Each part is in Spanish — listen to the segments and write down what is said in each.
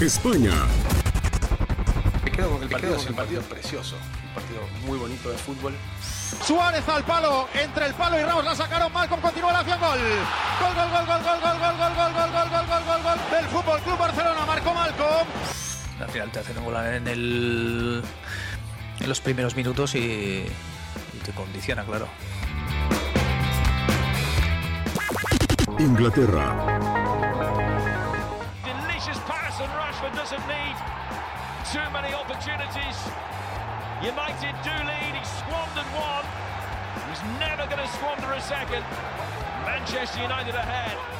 España. Me quedo con el partido, es un partido precioso, un partido muy bonito de fútbol. Suárez al palo, entre el palo y Ramos la sacaron, Malcom continúa la acción, gol. Gol, gol, gol, gol, gol, gol, gol, gol, gol, gol, gol, gol, gol, gol, gol del Fútbol Club Barcelona, marcó Malcom. Al final te hacen un gol en el en los primeros minutos y, y te condiciona, claro. Inglaterra. Doesn't need too many opportunities. United do lead, he squandered one. He's never going to squander a second. Manchester United ahead.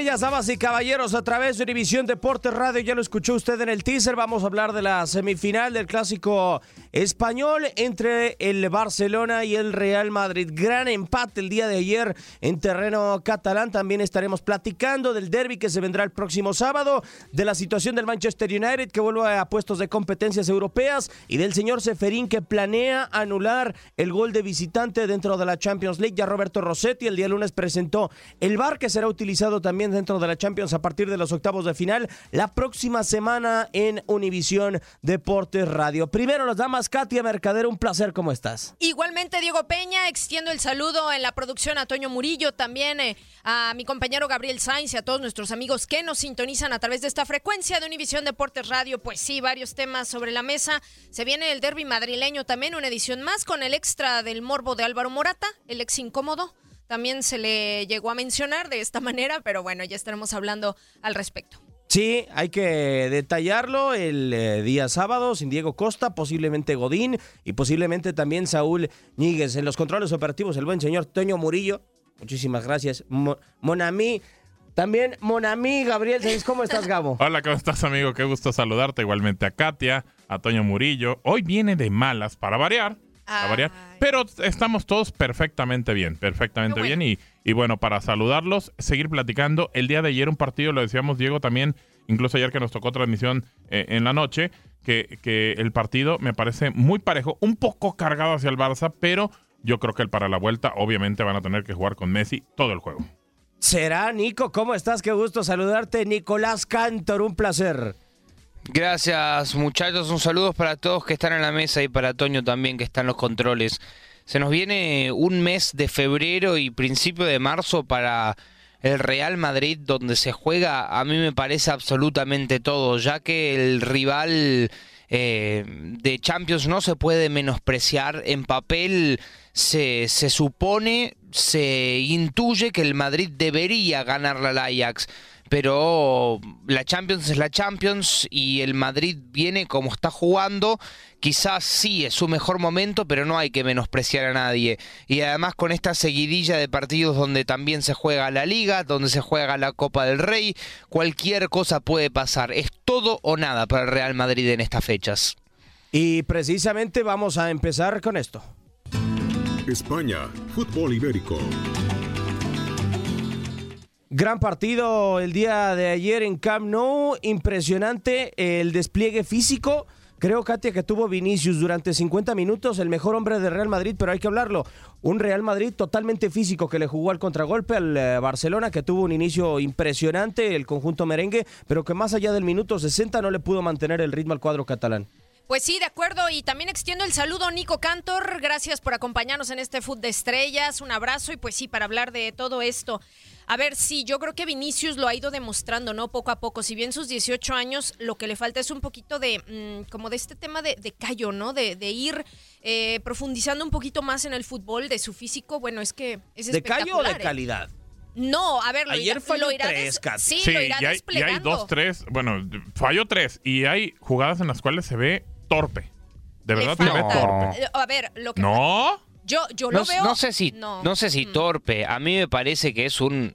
Estrellas, damas y caballeros, a través de Univisión Deportes Radio. Ya lo escuchó usted en el teaser. Vamos a hablar de la semifinal del clásico español entre el Barcelona y el Real Madrid. Gran empate el día de ayer en terreno catalán. También estaremos platicando del derby que se vendrá el próximo sábado, de la situación del Manchester United que vuelve a puestos de competencias europeas y del señor Seferín que planea anular el gol de visitante dentro de la Champions League. Ya Roberto Rossetti el día lunes presentó el VAR que será utilizado también dentro de la Champions a partir de los octavos de final la próxima semana en Univisión Deportes Radio. Primero las damas, Katia Mercader, un placer, ¿cómo estás? Igualmente, Diego Peña, extiendo el saludo en la producción a Toño Murillo, también eh, a mi compañero Gabriel Sainz y a todos nuestros amigos que nos sintonizan a través de esta frecuencia de Univisión Deportes Radio. Pues sí, varios temas sobre la mesa. Se viene el derby madrileño también, una edición más con el extra del morbo de Álvaro Morata, el ex incómodo también se le llegó a mencionar de esta manera, pero bueno, ya estaremos hablando al respecto. Sí, hay que detallarlo el eh, día sábado sin Diego Costa, posiblemente Godín y posiblemente también Saúl Níguez. En los controles operativos, el buen señor Toño Murillo. Muchísimas gracias. Mo Monami. También Monami, Gabriel, ¿cómo estás, Gabo? Hola, ¿cómo estás, amigo? Qué gusto saludarte. Igualmente a Katia, a Toño Murillo. Hoy viene de malas para variar a variar. Pero estamos todos perfectamente bien, perfectamente bien. Y, y bueno, para saludarlos, seguir platicando. El día de ayer un partido, lo decíamos Diego también, incluso ayer que nos tocó transmisión eh, en la noche, que, que el partido me parece muy parejo, un poco cargado hacia el Barça, pero yo creo que el para la vuelta obviamente van a tener que jugar con Messi todo el juego. Será, Nico, ¿cómo estás? Qué gusto saludarte, Nicolás Cantor, un placer. Gracias muchachos, un saludo para todos que están en la mesa y para Toño también que está en los controles. Se nos viene un mes de febrero y principio de marzo para el Real Madrid donde se juega, a mí me parece absolutamente todo, ya que el rival eh, de Champions no se puede menospreciar. En papel se, se supone, se intuye que el Madrid debería ganar la Ajax pero la Champions es la Champions y el Madrid viene como está jugando. Quizás sí es su mejor momento, pero no hay que menospreciar a nadie. Y además con esta seguidilla de partidos donde también se juega la Liga, donde se juega la Copa del Rey, cualquier cosa puede pasar. Es todo o nada para el Real Madrid en estas fechas. Y precisamente vamos a empezar con esto. España, fútbol ibérico. Gran partido el día de ayer en Camp Nou, impresionante el despliegue físico. Creo, Katia, que tuvo Vinicius durante 50 minutos, el mejor hombre de Real Madrid, pero hay que hablarlo. Un Real Madrid totalmente físico que le jugó al contragolpe al eh, Barcelona, que tuvo un inicio impresionante, el conjunto merengue, pero que más allá del minuto 60 no le pudo mantener el ritmo al cuadro catalán. Pues sí, de acuerdo. Y también extiendo el saludo a Nico Cantor. Gracias por acompañarnos en este Foot de Estrellas. Un abrazo y pues sí, para hablar de todo esto. A ver, sí, yo creo que Vinicius lo ha ido demostrando, ¿no? Poco a poco. Si bien sus 18 años, lo que le falta es un poquito de, mm, como de este tema de, de callo, ¿no? De, de ir eh, profundizando un poquito más en el fútbol, de su físico. Bueno, es que es ¿De callo o de ¿eh? calidad? No, a ver, lo Ayer irá, falló lo irá tres, des-. Sí, Sí, lo irá y hay, y hay dos, tres, bueno, falló tres. Y hay jugadas en las cuales se ve torpe. De verdad falta- torpe. A ver, lo que ¿No? Yo, yo lo no, veo. no sé si, no. sé si Mm. torpe. A mí me parece que es un.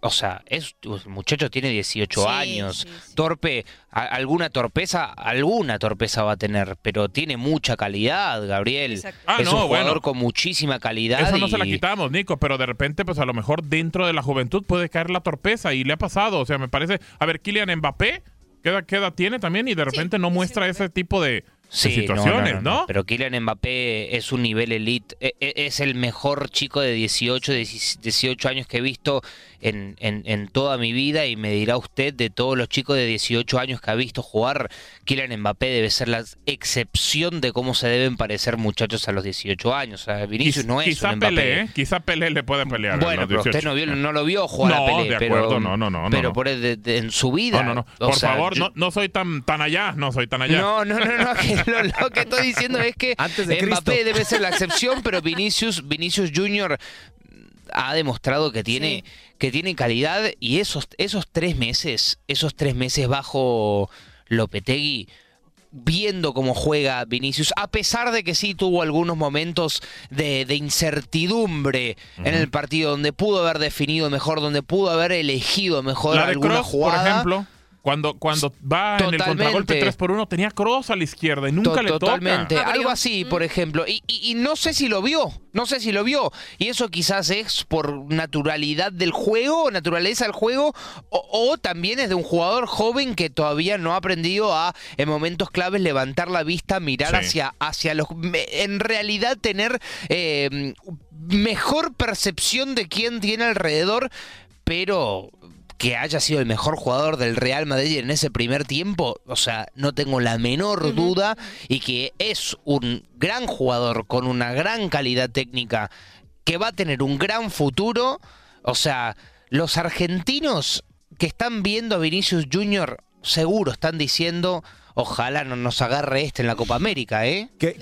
O sea, es, el muchacho tiene 18 Sí, años. sí, sí. Torpe, a- alguna torpeza, alguna torpeza va a tener, pero tiene mucha calidad, Gabriel. Exacto. Ah, es no, un jugador bueno. con muchísima calidad. Eso no se la quitamos, Nico, pero de repente, pues a lo mejor dentro de la juventud puede caer la torpeza y le ha pasado. O sea, me parece. A ver, Kylian Mbappé, ¿qué edad, qué edad tiene también? Y de repente no muestra ese tipo de, de Sí, situaciones, no, ¿no? no, no, Pero Kylian Mbappé es un nivel elite. e- e- Es el mejor chico de 18, 18 años que he visto en, en, en toda mi vida. Y me dirá usted, de todos los chicos de 18 años que ha visto jugar, Kylian Mbappé debe ser la excepción de cómo se deben parecer muchachos a los 18 años. O sea, Vinicius Quiz- no es quizá un Mbappé. Pelé, ¿eh? Quizá Pelé le puede pelear. a Bueno, los pero usted 18. no, vio, no lo vio jugar No, a Pelé. de pero- acuerdo, no, no, no, no, Pero por el- de- de- en su vida. No, no, no. o Por sea, favor, yo- no, no soy tan, tan allá, no soy tan allá. no, no, no, no, que lo, lo que estoy diciendo es que Antes de Mbappé Cristo. debe ser la excepción, pero Vinicius, Vinicius Junior ha demostrado que tiene, que tiene calidad y esos, esos tres meses, esos tres meses bajo Lopetegui, viendo cómo juega Vinicius, a pesar de que sí tuvo algunos momentos de, de incertidumbre en el partido, donde pudo haber definido mejor, donde pudo haber elegido mejor La de alguna Kroos, por jugada. ejemplo, cuando, cuando va en el contragolpe 3 por 1 tenía Cross a la izquierda y nunca To- le Totalmente, toca. algo así, por ejemplo. Y, y- y no sé si lo vio, no sé si lo vio. Y eso quizás es por naturalidad del juego, naturaleza del juego, o, o también es de un jugador joven que todavía no ha aprendido a, en momentos claves, levantar la vista, mirar Sí. hacia, hacia los... En realidad tener eh, mejor percepción de quién tiene alrededor, pero que haya sido el mejor jugador del Real Madrid en ese primer tiempo, o sea, no tengo la menor duda y que es un gran jugador con una gran calidad técnica que va a tener un gran futuro, o sea, los argentinos que están viendo a Vinicius Junior seguro están diciendo, ojalá no nos agarre este en la Copa América, ¿eh? Que,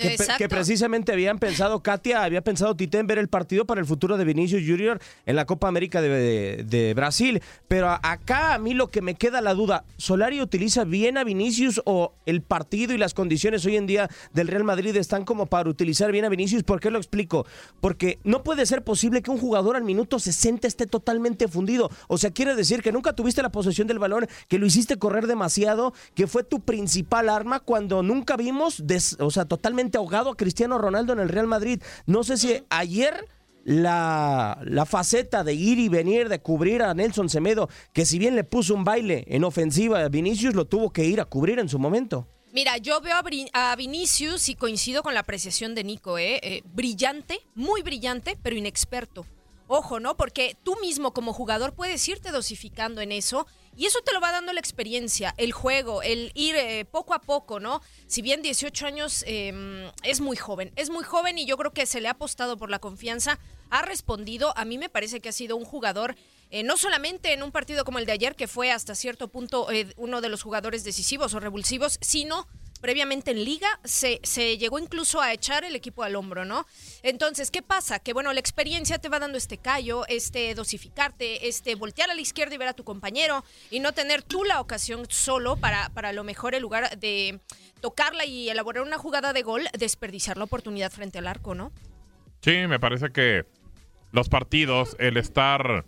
precisamente habían pensado, Katia, había pensado Tite en ver el partido para el futuro de Vinicius Junior en la Copa América de, de- de Brasil. Pero a- acá a mí lo que me queda la duda, ¿Solari utiliza bien a Vinicius o el partido y las condiciones hoy en día del Real Madrid están como para utilizar bien a Vinicius? ¿Por qué lo explico? Porque no puede ser posible que un jugador al minuto 60 esté totalmente fundido. O sea, quiere decir que nunca tuviste la posesión del balón, que lo hiciste correr demasiado, que fue tu principal arma cuando nunca vimos, des- o sea, totalmente ahogado a Cristiano Ronaldo en el Real Madrid. No sé si ayer la, la faceta de ir y venir, de cubrir a Nelson Semedo, que si bien le puso un baile en ofensiva a Vinicius, lo tuvo que ir a cubrir en su momento. Mira, yo veo a Vinicius y coincido con la apreciación de Nico, ¿eh? Eh, brillante, muy brillante, pero inexperto. Ojo, ¿no? Porque tú mismo como jugador puedes irte dosificando en eso y eso te lo va dando la experiencia, el juego, el ir eh, poco a poco, ¿no? Si bien 18 años eh, es muy joven, es muy joven y yo creo que se le ha apostado por la confianza, ha respondido, a mí me parece que ha sido un jugador eh, no solamente en un partido como el de ayer, que fue hasta cierto punto eh, uno de los jugadores decisivos o revulsivos, sino previamente en liga se, se llegó incluso a echar el equipo al hombro, ¿no? Entonces, ¿qué pasa? Que bueno, la experiencia te va dando este callo, este dosificarte, este voltear a la izquierda y ver a tu compañero y no tener tú la ocasión solo para, para lo mejor el lugar de tocarla y elaborar una jugada de gol, desperdiciar la oportunidad frente al arco, ¿no? Sí, me parece que los partidos, el estar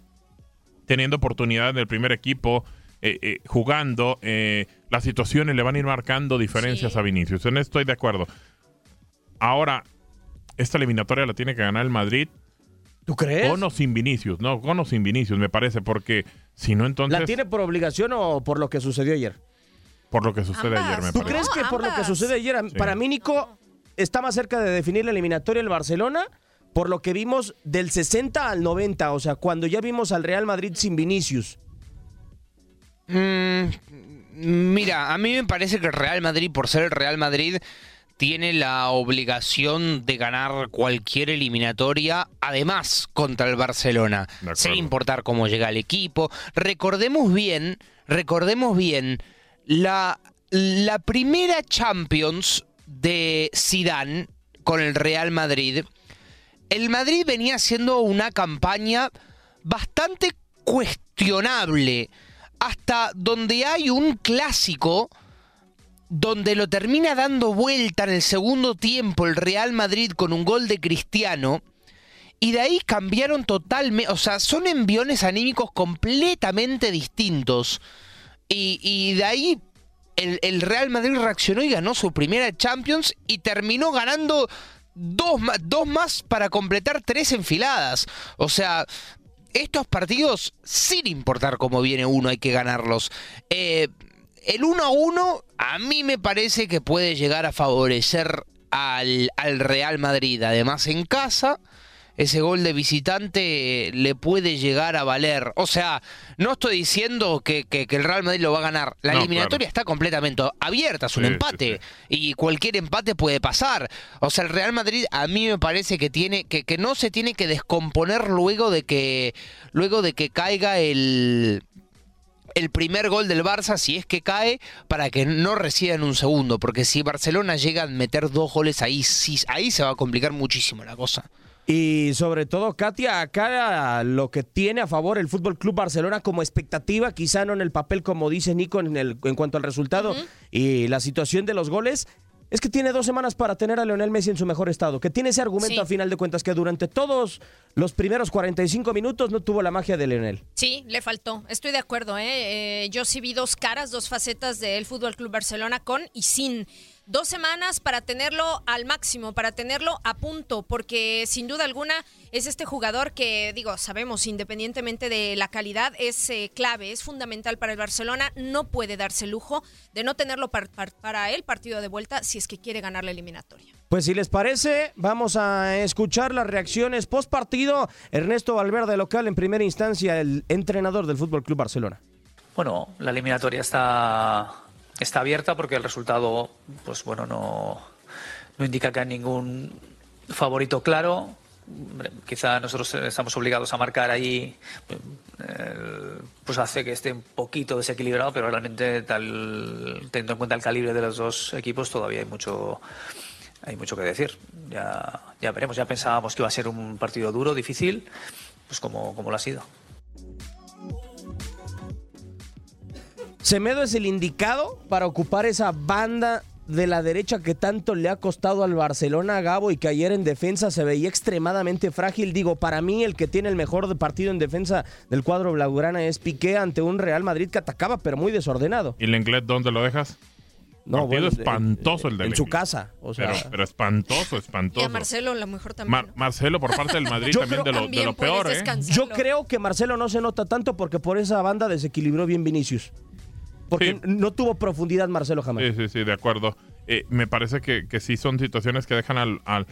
teniendo oportunidad en el primer equipo, eh, eh, jugando, eh, las situaciones le van a ir marcando diferencias Sí. a Vinicius. En esto estoy de acuerdo. Ahora, esta eliminatoria la tiene que ganar el Madrid. ¿Tú crees? Con o sin Vinicius, no, con o sin Vinicius, me parece, porque si no, entonces, ¿La tiene por obligación o por lo que sucedió ayer? por lo que sucede Ambas. ayer, me ¿Tú parece. crees que por lo que sucede ayer, Sí. para mí, Nico, está más cerca de definir la eliminatoria el Barcelona? Por lo que vimos del 60 al 90, o sea, cuando ya vimos al Real Madrid sin Vinicius. Mm, mira, a mí me parece que el Real Madrid, por ser el Real Madrid, tiene la obligación de ganar cualquier eliminatoria, además contra el Barcelona, sin importar cómo llega el equipo. Recordemos bien, recordemos bien, la, la primera Champions de Zidane con el Real Madrid, el Madrid venía haciendo una campaña bastante cuestionable, hasta donde hay un clásico donde lo termina dando vuelta en el segundo tiempo el Real Madrid con un gol de Cristiano. Y de ahí cambiaron totalmente, o sea, son enviones anímicos completamente distintos. Y, de ahí el, Real Madrid reaccionó y ganó su primera Champions y terminó ganando dos, dos más para completar tres enfiladas. O sea, estos partidos, sin importar cómo viene uno, hay que ganarlos. Eh, el 1 a 1 a mí me parece que puede llegar a favorecer al, al Real Madrid. Además, en casa ese gol de visitante le puede llegar a valer. O sea, no estoy diciendo que, el Real Madrid lo va a ganar. La eliminatoria está completamente abierta, es un empate. Y cualquier empate puede pasar. O sea, el Real Madrid a mí me parece que tiene, que, que no se tiene que descomponer luego de que. Luego de que caiga el el primer gol del Barça, si es que cae, para que no reciban un segundo. Porque si Barcelona llega a meter dos goles ahí, sí, ahí se va a complicar muchísimo la cosa. Y sobre todo, Katia, acá lo que tiene a favor el Fútbol Club Barcelona como expectativa, quizá no en el papel como dice Nico en, el, en cuanto al resultado y la situación de los goles, es que tiene dos semanas para tener a Leonel Messi en su mejor estado, que tiene ese argumento a final de cuentas que durante todos los primeros 45 minutos no tuvo la magia de Leonel. Sí, le faltó, estoy de acuerdo. ¿eh? Eh, yo sí vi dos caras, dos facetas del Fútbol Club Barcelona con y sin dos semanas para tenerlo al máximo, para tenerlo a punto, porque sin duda alguna es este jugador que, digo, sabemos, independientemente de la calidad, es eh, clave, es fundamental para el Barcelona, no puede darse el lujo de no tenerlo para el partido de vuelta si es que quiere ganar la eliminatoria. Pues si les parece, vamos a escuchar las reacciones post partido. Ernesto Valverde, local en primera instancia, el entrenador del Fútbol Club Barcelona. Bueno, la eliminatoria está está abierta porque el resultado, pues bueno, no, no indica que hay ningún favorito claro. Quizá nosotros estamos obligados a marcar ahí, pues hace que esté un poquito desequilibrado, pero realmente tal, teniendo en cuenta el calibre de los dos equipos todavía hay mucho, hay mucho que decir. Ya, ya veremos, ya pensábamos que iba a ser un partido duro, difícil, pues como, como lo ha sido. Semedo es el indicado para ocupar esa banda de la derecha que tanto le ha costado al Barcelona a Gabo y que ayer en defensa se veía extremadamente frágil. Digo, para mí el que tiene el mejor partido en defensa del cuadro blaugrana es Piqué ante un Real Madrid que atacaba pero muy desordenado. ¿Y Lenglet dónde lo dejas? No, partido espantoso el de En su casa, pero, espantoso, espantoso. Y a Marcelo lo mejor también. Marcelo por parte del Madrid también, de lo, de lo peor, ¿eh? Yo creo que Marcelo no se nota tanto porque por esa banda desequilibró bien Vinicius. Porque no tuvo profundidad Marcelo jamás. Sí, sí, sí, de acuerdo. Eh, me parece que, que, sí son situaciones que dejan al, al,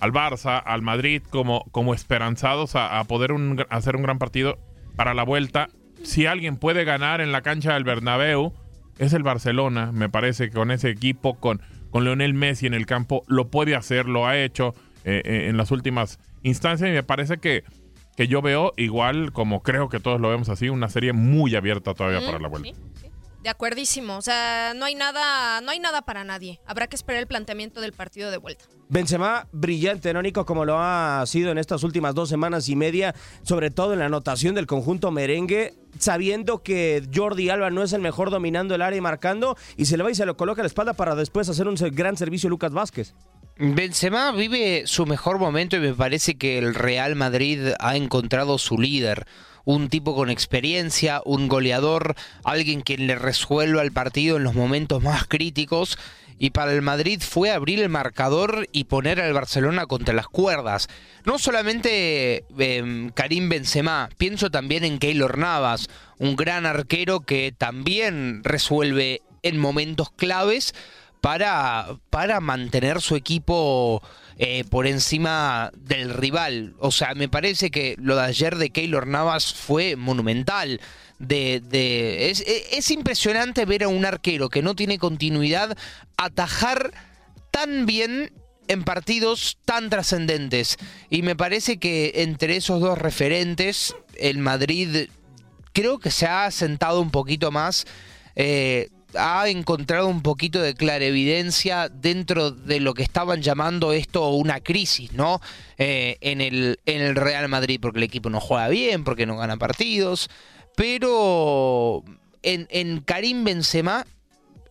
al Barça, al Madrid, como, como esperanzados a, poder hacer un gran partido para la vuelta. Si alguien puede ganar en la cancha del Bernabéu, es el Barcelona. Me parece que con ese equipo, con, con Leonel Messi en el campo, lo puede hacer, lo ha hecho eh, eh, en las últimas instancias y me parece que, que yo veo igual, como creo que todos lo vemos así, una serie muy abierta todavía para la vuelta. De acuerdísimo, o sea, no hay nada, no hay nada para nadie. Habrá que esperar el planteamiento del partido de vuelta. Benzema brillante, ¿no, Nico? Como lo ha sido en estas últimas dos semanas y media, sobre todo en la anotación del conjunto merengue, sabiendo que Jordi Alba no es el mejor dominando el área y marcando, y se le va y se lo coloca a la espalda para después hacer un gran servicio Lucas Vázquez. Benzema vive su mejor momento y me parece que el Real Madrid ha encontrado su líder un tipo con experiencia, un goleador, alguien quien le resuelva el partido en los momentos más críticos. Y para el Madrid fue abrir el marcador y poner al Barcelona contra las cuerdas. No solamente em, Karim Benzema, pienso también en Keylor Navas, un gran arquero que también resuelve en momentos claves para, para mantener su equipo eh, por encima del rival. O sea, me parece que lo de ayer de Keylor Navas fue monumental. Es, es, impresionante ver a un arquero que no tiene continuidad atajar tan bien en partidos tan trascendentes. Y me parece que entre esos dos referentes, el Madrid creo que se ha sentado un poquito más. Eh, ha encontrado un poquito de clarevidencia dentro de lo que estaban llamando esto una crisis, ¿no? Eh, en, el, en el Real Madrid, porque el equipo no juega bien, porque no gana partidos, pero en, en Karim Benzema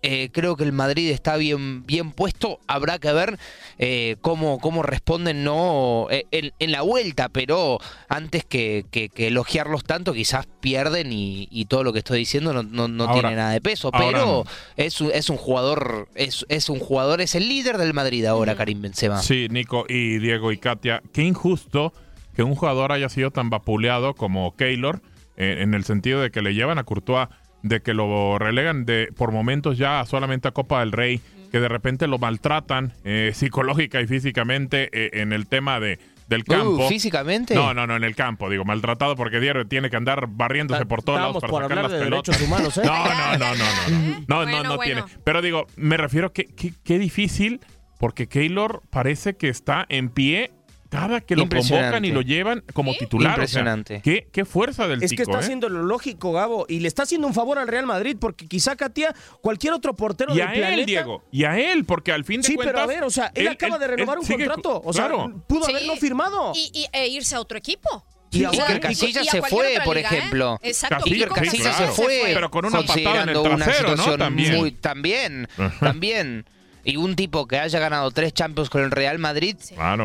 Eh, creo que el Madrid está bien, bien puesto. Habrá que ver eh, cómo, cómo responden no eh, en, la vuelta, pero antes que, elogiarlos tanto, quizás pierden y, todo lo que estoy diciendo no, no, tiene nada de peso. Pero es, un, es un jugador, es, es un jugador, es el líder del Madrid ahora, Karim Benzema. Sí, Nico y Diego y Katia, qué injusto que un jugador haya sido tan vapuleado como Keylor, en el sentido de que le llevan a Courtois de que lo relegan de por momentos ya solamente a Copa del Rey, que de repente lo maltratan eh, psicológica y físicamente eh, en el tema de del uh, campo. ¿Físicamente? No, no, no, en el campo, digo, maltratado porque Diario tiene que andar barriéndose por todos lados para sacar las pelotas. Humanos, ¿eh? No, no, no, no, no. No, no, tiene. Pero digo, me refiero que qué difícil porque Keylor parece que está en pie cada que lo convocan y lo llevan como titular. Impresionante. ¿qué, qué, fuerza del Es que está ¿eh? haciendo lo lógico, Gabo, y le está haciendo un favor al Real Madrid, porque quizá Katia, cualquier otro portero y del a él, Diego, y a él, porque al fin de sí, cuentas... Sí, pero a ver, o sea, él, acaba de renovar un contrato, o sea, pudo haberlo firmado. Y, e irse a otro equipo. Y Iker Casillas se fue, por ¿eh? ejemplo. Exacto. Iker Casillas se fue. Pero con una patada en el trasero, ¿no? También. Muy, también, también y un tipo que haya ganado tres Champions con el Real Madrid,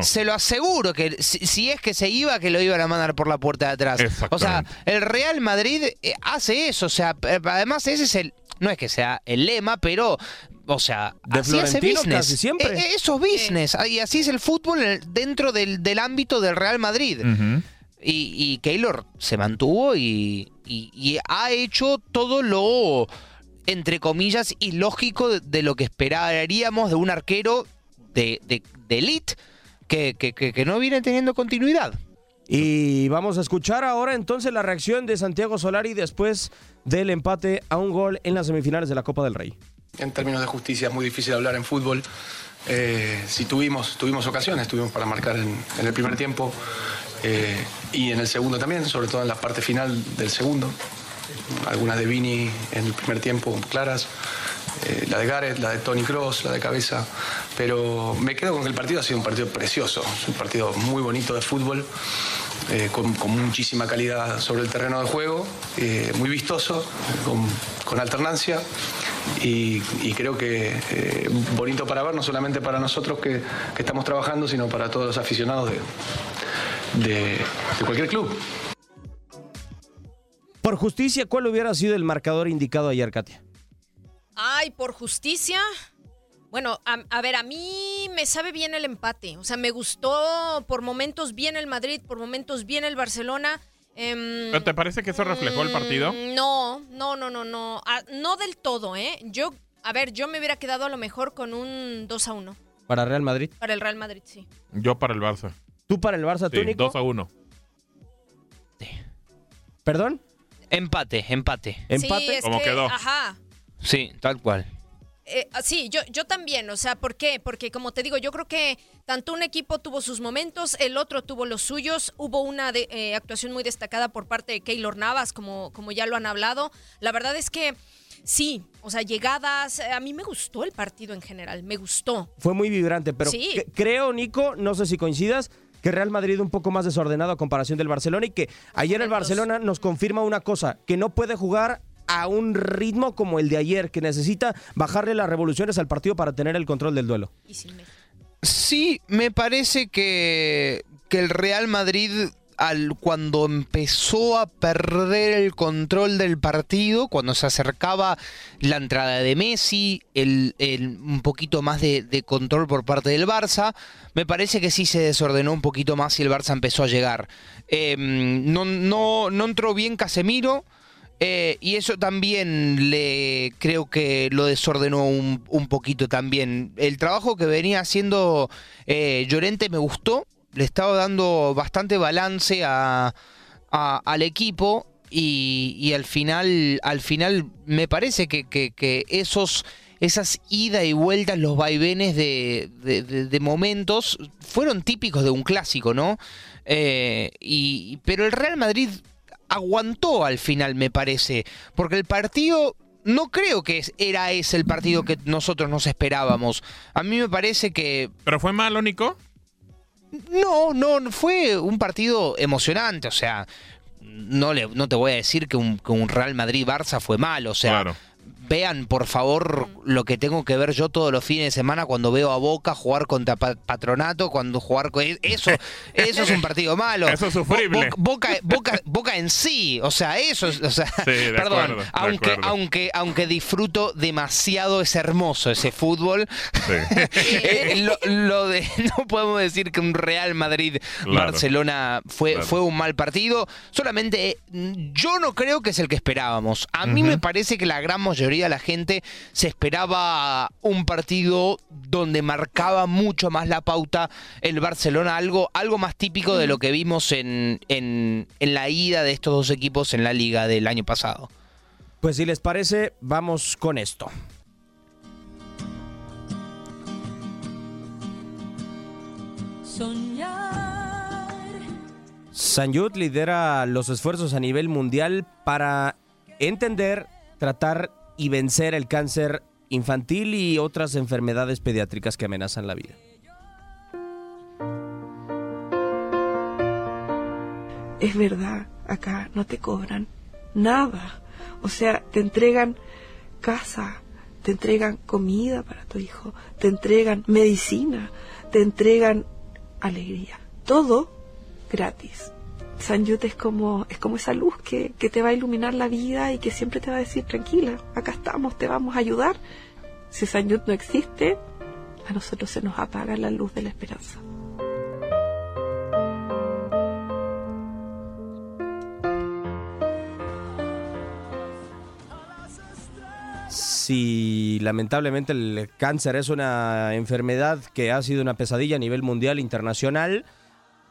se lo aseguro que si, es que se iba, que lo iban a mandar por la puerta de atrás. O sea, el Real Madrid eh, hace eso. O sea, eh, además ese es el, no es que sea el lema, pero o sea, así hace business. siempre. E, e, eso es business. Y así es el fútbol dentro del, ámbito del Real Madrid. y, y, Keylor se mantuvo y, ha hecho todo lo entre comillas, ilógico de, lo que esperaríamos de un arquero de, de, elite que, que, no viene teniendo continuidad. Y vamos a escuchar ahora entonces la reacción de Santiago Solari después del empate a un gol en las semifinales de la Copa del Rey. En términos de justicia es muy difícil hablar en fútbol. Eh, si tuvimos, tuvimos ocasiones, tuvimos para marcar en, el primer tiempo eh, y en el segundo también, sobre todo en la parte final del segundo algunas de Vini en el primer tiempo claras, eh, la de Gareth, la de Tony Cross, la de cabeza, pero me quedo con que el partido ha sido un partido precioso, un partido muy bonito de fútbol. Eh, con, muchísima calidad sobre el terreno de juego, eh, muy vistoso, con, alternancia y, creo que bonito para ver, no solamente para nosotros que, estamos trabajando, sino para todos los aficionados de cualquier club. Por justicia, ¿cuál hubiera sido el marcador indicado ayer, Katia? Ay, por justicia. Bueno, a, ver, a mí me sabe bien el empate. O sea, me gustó por momentos bien el Madrid, por momentos bien el Barcelona. Em, ¿Te parece que eso reflejó el partido? Mm, no, no, no, no, no. Ah, no del todo, ¿eh? Yo, a ver, yo me hubiera quedado a lo mejor con un 2 a 1. ¿Para Real Madrid? Para el Real Madrid, sí. Yo para el Barça. ¿Tú para el Barça, sí, 2 a 1. ¿Perdón? Empate, empate. ¿Empate? ¿Cómo quedó? Ajá. Sí, tal cual. Eh, ah, sí, yo, yo también, o sea, ¿por qué? Porque como te digo, yo creo que tanto un equipo tuvo sus momentos, el otro tuvo los suyos, hubo una de, eh, actuación muy destacada por parte de Keylor Navas, como, como ya lo han hablado. La verdad es que sí, o sea, llegadas, eh, a mí me gustó el partido en general, me gustó. Fue muy vibrante, pero creo, Nico, no sé si coincidas, que Real Madrid un poco más desordenado a comparación del Barcelona y que ayer el Barcelona nos confirma una cosa, que no puede jugar a un ritmo como el de ayer, que necesita bajarle las revoluciones al partido para tener el control del duelo. Sí, me parece que, que el Real Madrid al, cuando empezó a perder el control del partido, cuando se acercaba la entrada de Messi, el, un poquito más de, control por parte del Barça, me parece que sí se desordenó un poquito más y el Barça empezó a llegar. Em, no, no, no entró bien Casemiro. Eh, y eso también le creo que lo desordenó un, poquito también. El trabajo que venía haciendo eh, Llorente me gustó le estaba dando bastante balance a, al equipo y, al final al final me parece que, esos esas ida y vueltas, los vaivenes de, momentos fueron típicos de un clásico, ¿no? Eh, y, pero el Real Madrid aguantó al final, me parece, porque el partido no creo que era ese el partido que nosotros nos esperábamos. A mí me parece que... ¿Pero fue malo, Nico? No, no, fue un partido emocionante, o sea, no, le, no te voy a decir que un, Real Madrid-Barça fue malo, o sea, vean por favor lo que tengo que ver yo todos los fines de semana cuando veo a Boca jugar contra Patronato, cuando jugar con e-, eso, eso es un partido malo. Eso es sufrible. Boca, Boca, Boca, en sí, o sea, eso es, o sea, perdón, aunque, aunque, aunque disfruto demasiado, es hermoso ese fútbol. Eh, lo, de no podemos decir que un Real Madrid Barcelona fue, fue un mal partido. Solamente mm, yo no creo que es el que esperábamos. A mí me parece que la gran mayoría de la gente se esperaba un partido donde marcaba mucho más la pauta el Barcelona, algo, algo más típico de lo que vimos en, en, en la ida de estos dos equipos en la liga del año pasado. Pues si les parece, vamos con esto. Sanyut lidera los esfuerzos a nivel mundial para entender, tratar y vencer el cáncer infantil y otras enfermedades pediátricas que amenazan la vida. Es verdad, acá no te cobran nada. O sea, te entregan casa, te entregan comida para tu hijo, te entregan medicina, te entregan alegría. Todo gratis. San es como, es como esa luz que, que te va a iluminar la vida y que siempre te va a decir, tranquila, acá estamos, te vamos a ayudar. Si San no existe, a nosotros se nos apaga la luz de la esperanza. si lamentablemente el cáncer es una enfermedad que ha sido una pesadilla a nivel mundial internacional,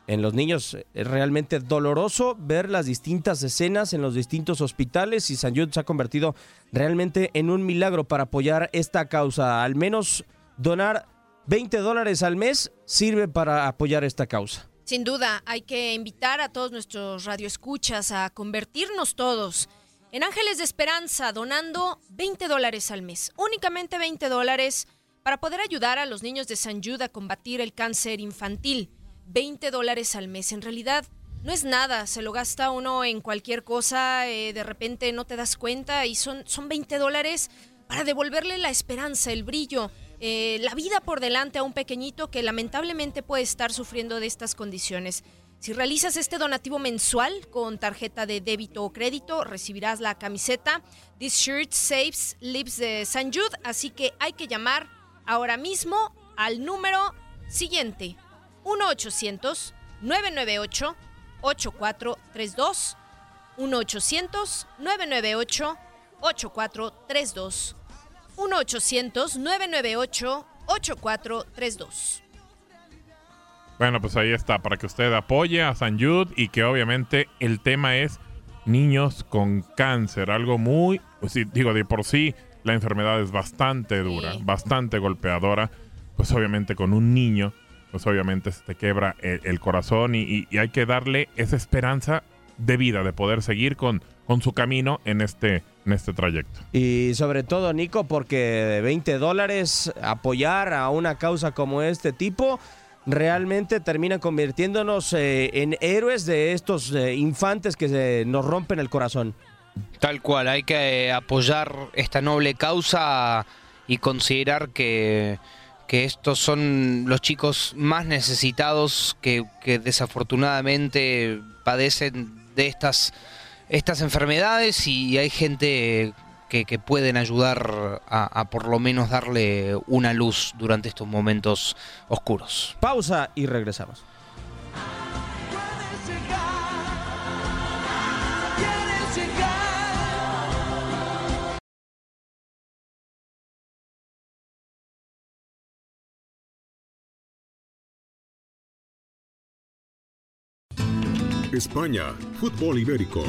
en los niños es realmente doloroso ver las distintas escenas en los distintos hospitales y San Jude se ha convertido realmente en un milagro para apoyar esta causa. Al menos donar 20 dólares al mes sirve para apoyar esta causa. Sin duda, hay que invitar a todos nuestros radioescuchas a convertirnos todos en Ángeles de Esperanza, donando 20 dólares al mes. Únicamente 20 dólares para poder ayudar a los niños de San Jude a combatir el cáncer infantil. 20 dólares al mes. En realidad no es nada, se lo gasta uno en cualquier cosa, eh, de repente no te das cuenta y son, son 20 dólares para devolverle la esperanza, el brillo, eh, la vida por delante a un pequeñito que lamentablemente puede estar sufriendo de estas condiciones. Si realizas este donativo mensual con tarjeta de débito o crédito, recibirás la camiseta This Shirt Saves Lives de San Jude, así que hay que llamar ahora mismo al número siguiente 1-800-998-8432. 1-800-998-8432. 1-800-998-8432. Bueno, pues ahí está, para que usted apoye a San Jude y que obviamente el tema es niños con cáncer, algo muy, pues digo, de por sí la enfermedad es bastante dura, bastante golpeadora, pues obviamente con un niño pues obviamente se te quebra el, corazón y, hay que darle esa esperanza de vida, de poder seguir con, con su camino en este, en este trayecto. Y sobre todo, Nico, porque 20 dólares apoyar a una causa como este tipo realmente termina convirtiéndonos eh, en héroes de estos eh, infantes que nos rompen el corazón. Tal cual, hay que eh, apoyar esta noble causa y considerar que que estos son los chicos más necesitados que, desafortunadamente padecen de estas, estas enfermedades y hay gente que, pueden ayudar a, por lo menos darle una luz durante estos momentos oscuros. Pausa y regresamos. España, fútbol ibérico.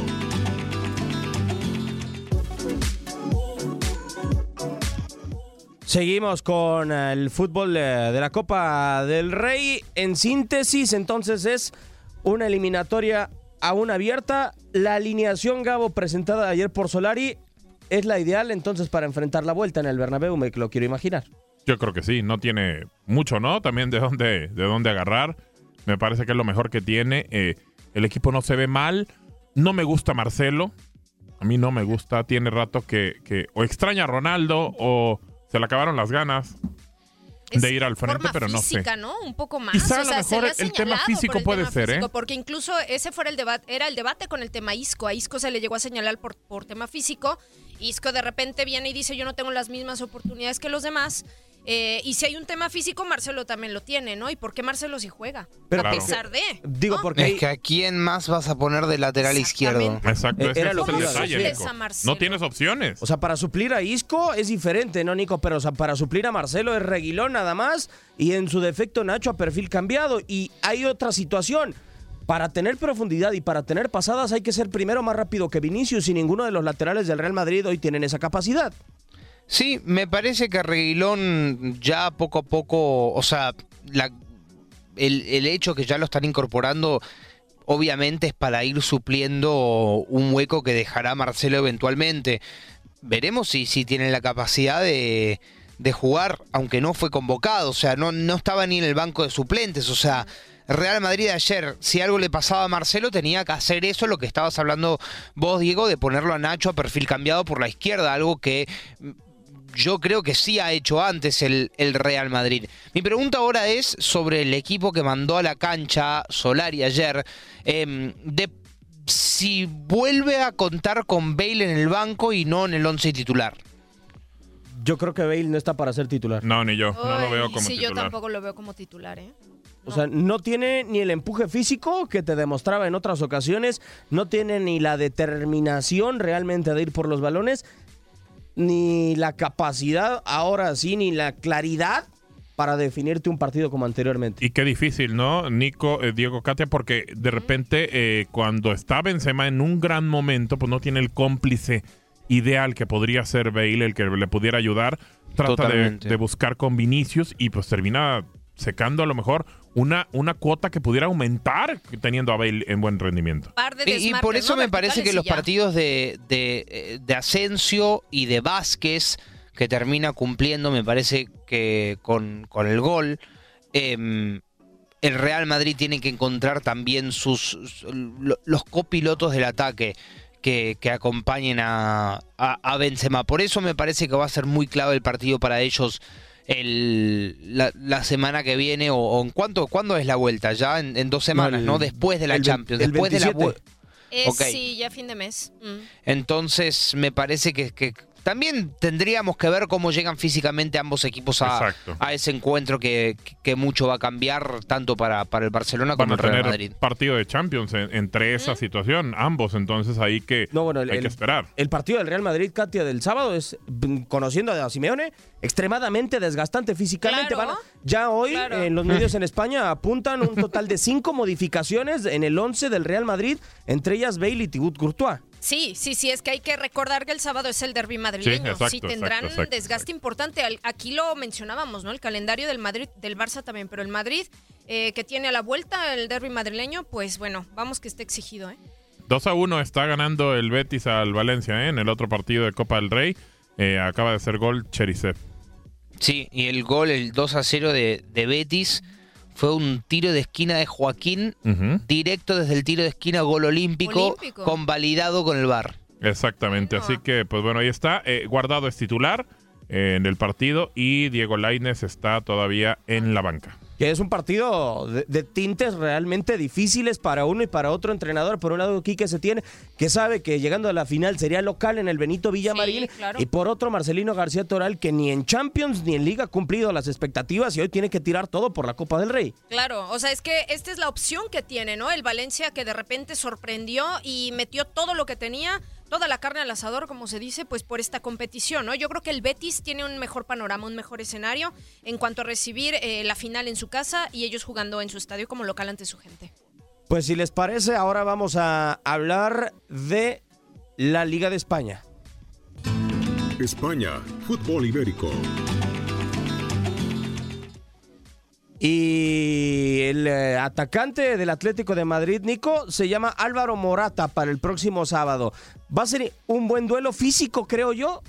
Seguimos con el fútbol de la Copa del Rey. En síntesis, entonces es una eliminatoria aún abierta. La alineación Gabo presentada ayer por Solari es la ideal entonces para enfrentar la vuelta en el Bernabéu, me lo quiero imaginar. Yo creo que sí, no tiene mucho, ¿no? También de dónde, de dónde agarrar. Me parece que es lo mejor que tiene. Eh, el equipo no se ve mal. No me gusta Marcelo. A mí no me gusta. Tiene rato que, que o extraña a Ronaldo o se le acabaron las ganas de ir al frente, pero no física, sé. ¿no? Un poco más. Quizá o a lo sea, mejor el tema físico el puede tema ser, físico, ¿eh? Porque incluso ese fuera el debate, era el debate con el tema Isco. A Isco se le llegó a señalar por, por tema físico. Isco de repente viene y dice yo no tengo las mismas oportunidades que los demás. Eh, y si hay un tema físico, Marcelo también lo tiene, ¿no? ¿Y por qué Marcelo sí juega? Pero a pesar de. Digo, ¿no? porque Es que a quién más vas a poner de lateral izquierdo. Exacto, Eh, era lo que detalle? No tienes opciones. O sea, para suplir a Isco es diferente, ¿no, Nico? Pero o sea, para suplir a Marcelo es Reguilón nada más y en su defecto Nacho a perfil cambiado. Y hay otra situación. Para tener profundidad y para tener pasadas hay que ser primero más rápido que Vinicius y ninguno de los laterales del Real Madrid hoy tienen esa capacidad. Sí, me parece que Reguilón ya poco a poco, o sea, el, el hecho que ya lo están incorporando obviamente es para ir supliendo un hueco que dejará Marcelo eventualmente. Veremos si, si tiene la capacidad de, de jugar, aunque no fue convocado, o sea, no, no estaba ni en el banco de suplentes, o sea... Real Madrid ayer, si algo le pasaba a Marcelo, tenía que hacer eso, lo que estabas hablando vos, Diego, de ponerlo a Nacho a perfil cambiado por la izquierda, algo que yo creo que sí ha hecho antes el, el Real Madrid. Mi pregunta ahora es sobre el equipo que mandó a la cancha Solari ayer, em, de si vuelve a contar con Bale en el banco y no en el once titular. Yo creo que Bale no está para ser titular. No, ni yo. No lo veo como sí, yo titular. tampoco lo veo como titular, ¿eh? O sea, no tiene ni el empuje físico que te demostraba en otras ocasiones, no tiene ni la determinación realmente de ir por los balones, ni la capacidad, ahora sí, ni la claridad para definirte un partido como anteriormente. Y qué difícil, ¿no? Nico, eh, Diego Katia, porque de repente eh, cuando está Benzema en un gran momento, pues no tiene el cómplice ideal que podría ser Bale, el que le pudiera ayudar. Trata de, buscar con Vinicius y pues termina secando a lo mejor una, una cuota que pudiera aumentar teniendo a Bale en buen rendimiento. Y, y por eso ¿no? me parece que los partidos de, de, eh, de Asensio y de Vázquez, que termina cumpliendo, me parece que con, con el gol, em, el Real Madrid tiene que encontrar también sus, sus- lo- los copilotos del ataque. Que, que acompañen a, a, a Benzema. Por eso me parece que va a ser muy clave el partido para ellos el, la, la semana que viene. O, o en cuánto, ¿Cuándo es la vuelta? Ya en, en dos semanas, el- ¿no? Después de la el Champions. el después de la 27. vu- Eh, Ok. Sí, ya fin de mes. Mm. entonces, me parece que, que también tendríamos que ver cómo llegan físicamente ambos equipos a, ese encuentro que, que mucho va a cambiar tanto para, para el Barcelona Van como a el Real tener Madrid. partido de Champions en- entre esa situación, ambos, entonces ahí que No, bueno, el- hay el- que esperar. El partido del Real Madrid, Katia, del sábado es, mm, conociendo a Simeone, extremadamente desgastante físicamente. Claro. Van ya hoy Claro. en los medios en España apuntan un total de cinco modificaciones en el 11 del Real Madrid, entre ellas Bale y Thibaut Courtois. Sí, sí, sí, es que hay que recordar que el sábado es el derby madrileño. Sí, exacto, tendrán exacto, exacto, desgaste importante. Aquí lo mencionábamos, ¿no? El calendario del Madrid, del Barça también, pero el Madrid eh, que tiene a la vuelta el derby madrileño, pues bueno, vamos que esté exigido, ¿eh? 2 a 1 está ganando el Betis al Valencia ¿eh? en el otro partido de Copa del Rey. Eh, acaba de hacer gol Cherisev. Sí, y el gol, el 2 a 0 de, de Betis, fue un tiro de esquina de Joaquín, directo desde el tiro de esquina, gol olímpico, Olímpico. convalidado con el VAR. Exactamente, así que pues bueno, ahí está. Eh, Guardado es titular eh, en el partido y Diego Lainez está todavía en la banca. Que es un partido de, de tintes realmente difíciles para uno y para otro entrenador. Por un lado, Quique Setién, que sabe que llegando a la final sería local en el Benito Villamarín. Sí, claro. Y por otro, Marcelino García Toral, que ni en Champions ni en Liga ha cumplido las expectativas y hoy tiene que tirar todo por la Copa del Rey. Claro, o sea, es que esta es la opción que tiene, ¿no? El Valencia que de repente sorprendió y metió todo lo que tenía, toda la carne al asador, como se dice, pues por esta competición, ¿no? Yo creo que el Betis tiene un mejor panorama, un mejor escenario en cuanto a recibir eh, la final en su casa y ellos jugando en su estadio como local ante su gente. Pues si les parece, ahora vamos a hablar de la Liga de España. España, fútbol ibérico. Y el eh, atacante del Atlético de Madrid, Nico, se llama Álvaro Morata para el próximo sábado. Va a ser un buen duelo físico, creo yo.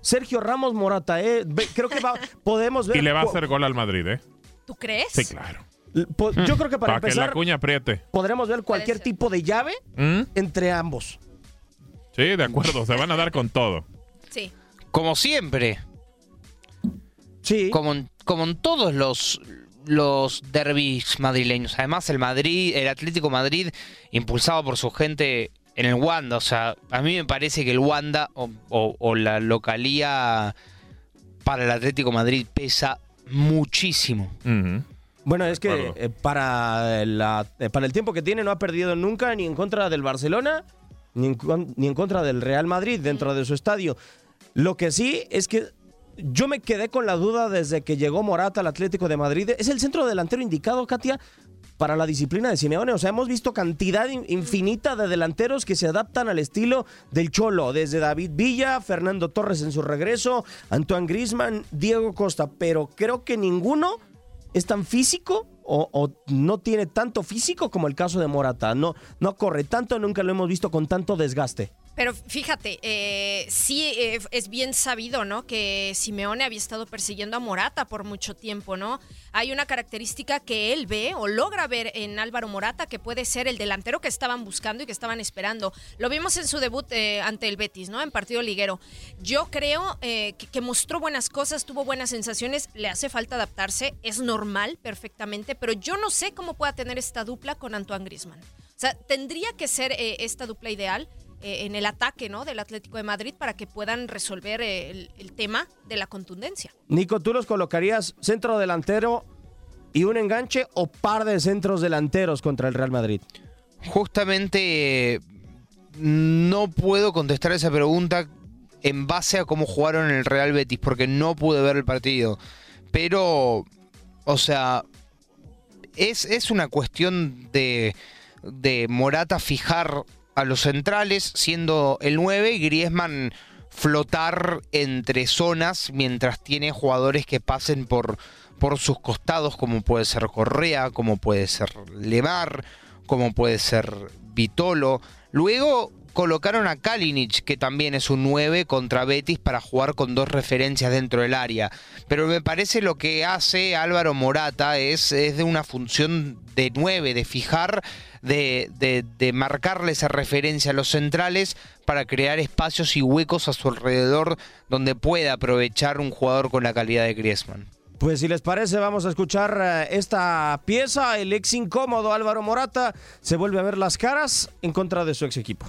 Sergio Ramos Morata, eh. Creo que va- podemos ver. Y le va a hacer gol al Madrid, ¿eh? ¿Tú crees? Sí, claro. po- Yo creo que para, Para, que la empezar cuña apriete. podremos ver cualquier tipo de llave ¿Mm? entre ambos. Sí, de acuerdo, se van a dar con todo. Sí. Como siempre. Sí. Como en, como en todos los, los derbis madrileños. Además, el Madrid, el Atlético Madrid, impulsado por su gente en el Wanda. O sea, a mí me parece que el Wanda o, o- o la localía para el Atlético Madrid pesa muchísimo. Bueno, es que eh, para, la- eh, para el tiempo que tiene no ha perdido nunca ni en contra del Barcelona ni en, con- ni en contra del Real Madrid dentro de su estadio. Lo que sí es que yo me quedé con la duda desde que llegó Morata al Atlético de Madrid. ¿Es el centro delantero indicado, Katia, para la disciplina de Simeone? O sea, hemos visto cantidad in- infinita de delanteros que se adaptan al estilo del Cholo, desde David Villa, Fernando Torres en su regreso, Antoine Grisman, Diego Costa, pero creo que ninguno es tan físico o, o no tiene tanto físico como el caso de Morata. No, no corre tanto, nunca lo hemos visto con tanto desgaste. Pero fíjate, eh, sí eh, es bien sabido, ¿no? Que Simeone había estado persiguiendo a Morata por mucho tiempo, ¿no? Hay una característica que él ve o logra ver en Álvaro Morata que puede ser el delantero que estaban buscando y que estaban esperando. Lo vimos en su debut eh, ante el Betis, ¿no? En partido liguero. Yo creo eh, que, mostró buenas cosas, tuvo buenas sensaciones, le hace falta adaptarse, es normal perfectamente, pero yo no sé cómo pueda tener esta dupla con Antoine Griezmann. O sea, tendría que ser esta dupla ideal eh, en el ataque ¿no? del Atlético de Madrid para que puedan resolver eh, el, el tema de la contundencia. Nico, ¿tú los colocarías centro delantero y un enganche o par de centros delanteros contra el Real Madrid? Justamente eh, no puedo contestar esa pregunta en base a cómo jugaron en el Real Betis, porque no pude ver el partido. Pero, o sea, es, es una cuestión de, de Morata fijar a los centrales siendo el 9 y Griezmann flotar entre zonas mientras tiene jugadores que pasen por, por sus costados, como puede ser Correa, como puede ser Lemar, como puede ser Vitolo. Luego colocaron a Kalinic, que también es un 9 contra Betis para jugar con dos referencias dentro del área. Pero me parece lo que hace Álvaro Morata es, es de una función de 9, de fijar, de, de, de marcarle esa referencia a los centrales para crear espacios y huecos a su alrededor donde pueda aprovechar un jugador con la calidad de Griezmann. Pues si les parece, vamos a escuchar eh, esta pieza. El ex incómodo Álvaro Morata se vuelve a ver las caras en contra de su ex equipo.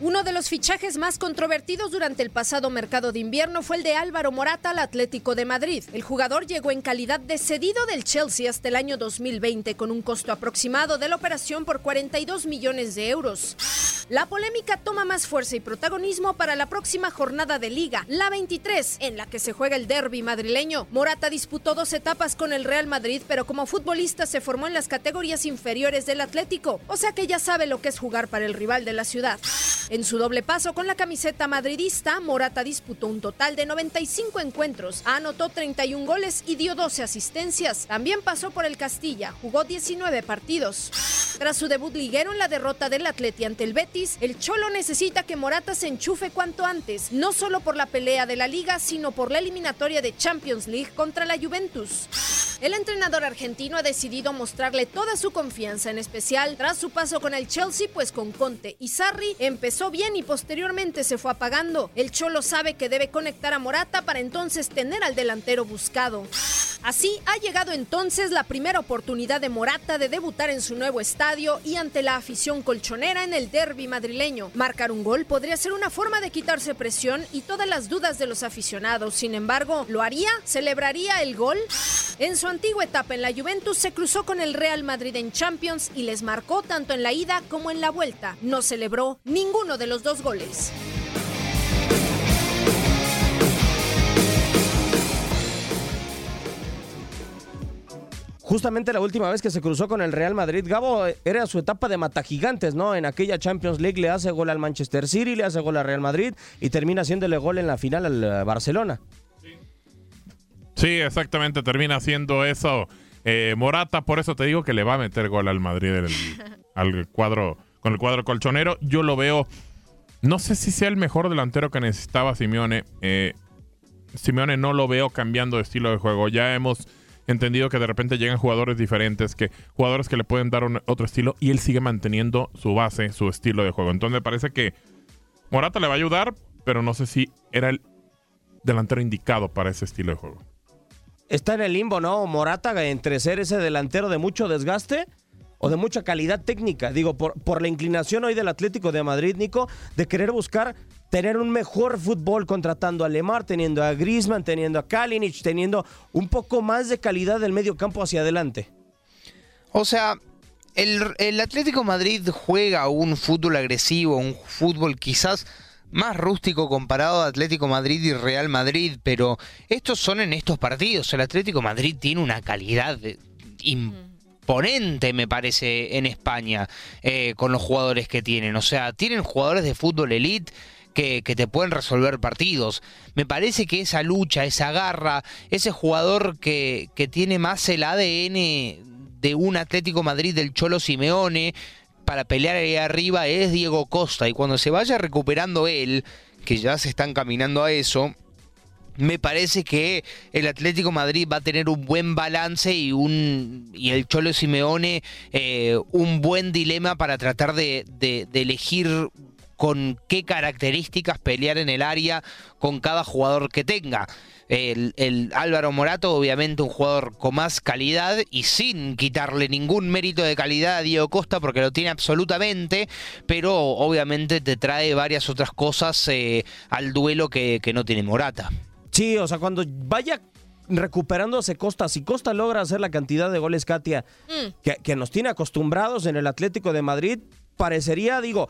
Uno de los fichajes más controvertidos durante el pasado mercado de invierno fue el de Álvaro Morata al Atlético de Madrid. El jugador llegó en calidad de cedido del Chelsea hasta el año 2020 con un costo aproximado de la operación por 42 millones de euros. La polémica toma más fuerza y protagonismo para la próxima jornada de liga, la 23, en la que se juega el derby madrileño. Morata disputó dos etapas con el Real Madrid, pero como futbolista se formó en las categorías inferiores del Atlético, o sea que ya sabe lo que es jugar para el rival de la ciudad. En su doble paso con la camiseta madridista, Morata disputó un total de 95 encuentros, anotó 31 goles y dio 12 asistencias. También pasó por el Castilla, jugó 19 partidos. Tras su debut liguero en la derrota del Atleti ante el Betis, el Cholo necesita que Morata se enchufe cuanto antes, no solo por la pelea de la liga, sino por la eliminatoria de Champions League contra la Juventus. El entrenador argentino ha decidido mostrarle toda su confianza, en especial tras su paso con el Chelsea, pues con Conte y Sarri empezó bien y posteriormente se fue apagando. El Cholo sabe que debe conectar a Morata para entonces tener al delantero buscado. Así ha llegado entonces la primera oportunidad de Morata de debutar en su nuevo estadio y ante la afición colchonera en el derby madrileño. Marcar un gol podría ser una forma de quitarse presión y todas las dudas de los aficionados. Sin embargo, ¿lo haría? ¿Celebraría el gol? En su antigua etapa en la Juventus se cruzó con el Real Madrid en Champions y les marcó tanto en la ida como en la vuelta. No celebró ninguno de los dos goles. Justamente la última vez que se cruzó con el Real Madrid, Gabo, era su etapa de matagigantes, ¿no? En aquella Champions League le hace gol al Manchester City, le hace gol al Real Madrid y termina haciéndole gol en la final al eh, Barcelona. Sí, exactamente, termina haciendo eso eh, Morata, por eso te digo que le va a meter gol al Madrid el- al cuadro, con el cuadro colchonero. Yo lo veo, no sé si sea el mejor delantero que necesitaba Simeone. Eh, Simeone no lo veo cambiando de estilo de juego. Ya hemos entendido que de repente llegan jugadores diferentes, que jugadores que le pueden dar otro estilo y él sigue manteniendo su base, su estilo de juego. Entonces me parece que Morata le va a ayudar, pero no sé si era el delantero indicado para ese estilo de juego. Está en el limbo, ¿no? Morata entre ser ese delantero de mucho desgaste o de mucha calidad técnica. Digo, por, por la inclinación hoy del Atlético de Madrid, Nico, de querer buscar tener un mejor fútbol contratando a Lemar, teniendo a Griezmann, teniendo a Kalinic, teniendo un poco más de calidad del medio campo hacia adelante. O sea, el, el Atlético Madrid juega un fútbol agresivo, un fútbol quizás más rústico comparado a Atlético Madrid y Real Madrid, pero estos son en estos partidos. El Atlético Madrid tiene una calidad imponente, me parece, en España, eh, con los jugadores que tienen. O sea, tienen jugadores de fútbol elite que, te pueden resolver partidos. Me parece que esa lucha, esa garra, ese jugador que, que tiene más el ADN de un Atlético Madrid del Cholo Simeone para pelear ahí arriba es Diego Costa y cuando se vaya recuperando él, que ya se están caminando a eso, me parece que el Atlético Madrid va a tener un buen balance y un y el Cholo Simeone eh, un buen dilema para tratar de, de, elegir con qué características pelear en el área con cada jugador que tenga. El, Álvaro Morato, obviamente un jugador con más calidad y sin quitarle ningún mérito de calidad a Diego Costa, porque lo tiene absolutamente, pero obviamente te trae varias otras cosas eh, al duelo que, no tiene Morata. Sí, o sea, cuando vaya recuperándose Costa, si Costa logra hacer la cantidad de goles, Katia, mm. que, que, nos tiene acostumbrados en el Atlético de Madrid, parecería, digo,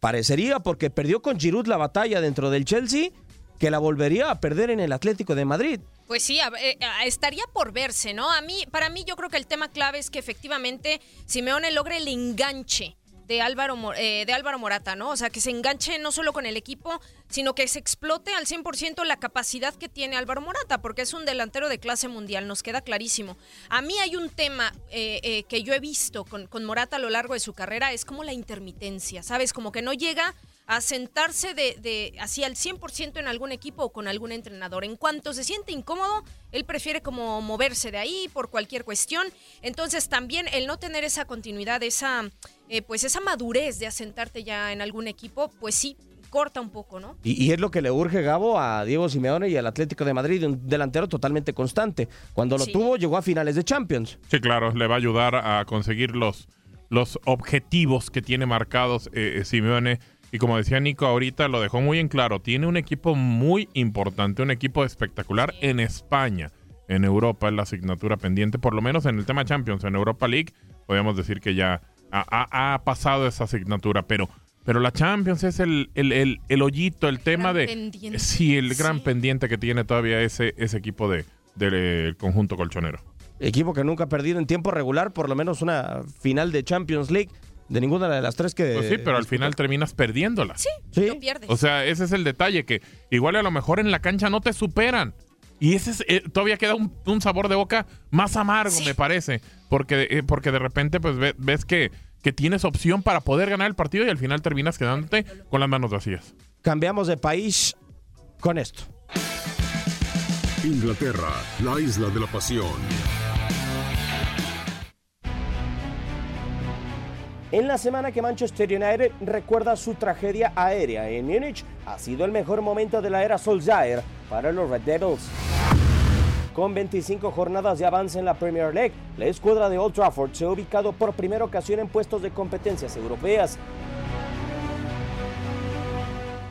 Parecería porque perdió con Giroud la batalla dentro del Chelsea que la volvería a perder en el Atlético de Madrid. Pues sí, eh, estaría por verse, ¿no? A mí, para mí, yo creo que el tema clave es que efectivamente Simeone logre el enganche de Álvaro, eh, de Álvaro Morata, ¿no? O sea, que se enganche no solo con el equipo, sino que se explote al 100% la capacidad que tiene Álvaro Morata, porque es un delantero de clase mundial, nos queda clarísimo. A mí hay un tema eh, eh, que yo he visto con, con Morata a lo largo de su carrera, es como la intermitencia, ¿sabes? Como que no llega a sentarse de, de así al 100% en algún equipo o con algún entrenador. En cuanto se siente incómodo, él prefiere como moverse de ahí por cualquier cuestión. Entonces también el no tener esa continuidad, esa eh, pues esa madurez de asentarte ya en algún equipo, pues sí corta un poco, ¿no? Y, es lo que le urge Gabo a Diego Simeone y al Atlético de Madrid, un delantero totalmente constante. Cuando lo tuvo, llegó a finales de Champions. Sí, claro, le va a ayudar a conseguir los, los objetivos que tiene marcados eh, Simeone y como decía Nico ahorita, lo dejó muy en claro, tiene un equipo muy importante, un equipo espectacular en España. En Europa es la asignatura pendiente, por lo menos en el tema Champions, en Europa League, podríamos decir que ya ha, pasado esa asignatura, pero, pero la Champions es el, el, el, hoyito, el tema de... Sí, el gran pendiente que tiene todavía ese, ese equipo de, del conjunto colchonero. Equipo que nunca ha perdido en tiempo regular, por lo menos una final de Champions League de ninguna de las tres que. Pues sí, pero al final terminas perdiéndola. Sí, sí. No pierdes. O sea, ese es el detalle, que igual a lo mejor en la cancha no te superan. Y ese es, eh, todavía queda un, sabor de boca más amargo, me parece. Porque, eh, porque de repente, pues ves que, que tienes opción para poder ganar el partido y al final terminas quedándote con las manos vacías. Cambiamos de país con esto. Inglaterra, la isla de la pasión. En la semana que Manchester United recuerda su tragedia aérea en Múnich, ha sido el mejor momento de la era Solskjaer para los Red Devils. Con 25 jornadas de avance en la Premier League, la escuadra de Old Trafford se ha ubicado por primera ocasión en puestos de competencias europeas.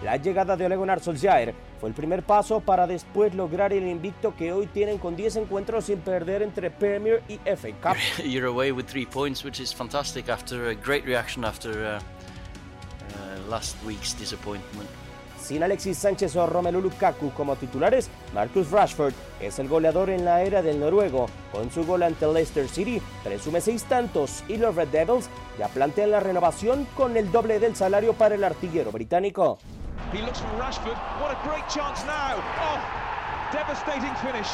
La llegada de Ole Gunnar Solskjaer fue el primer paso para después lograr el invicto que hoy tienen con 10 encuentros sin perder entre Premier y FA Cup. You're away with three points, which is fantastic after a great reaction after uh, uh, last week's disappointment. Sin Alexis Sánchez o Romelu Lukaku como titulares, Marcus Rashford es el goleador en la era del noruego. Con su gol ante Leicester City, presume seis tantos y los Red Devils ya plantean la renovación con el doble del salario para el artillero británico. He looks from Rashford. What a great chance now. Oh, devastating finish.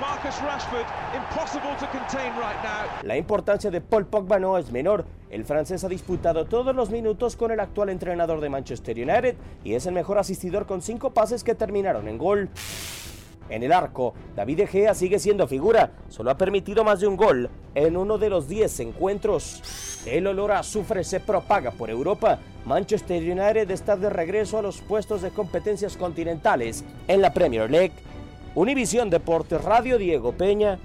Marcus Rashford, impossible to contain right now. La importancia de Paul Pogba no es menor. El francés ha disputado todos los minutos con el actual entrenador de Manchester United y es el mejor asistidor con cinco pases que terminaron en gol. En el arco, David De Gea sigue siendo figura, solo ha permitido más de un gol en uno de los 10 encuentros. El olor a azufre se propaga por Europa. Manchester United está de regreso a los puestos de competencias continentales en la Premier League. Univisión Deportes Radio Diego Peña.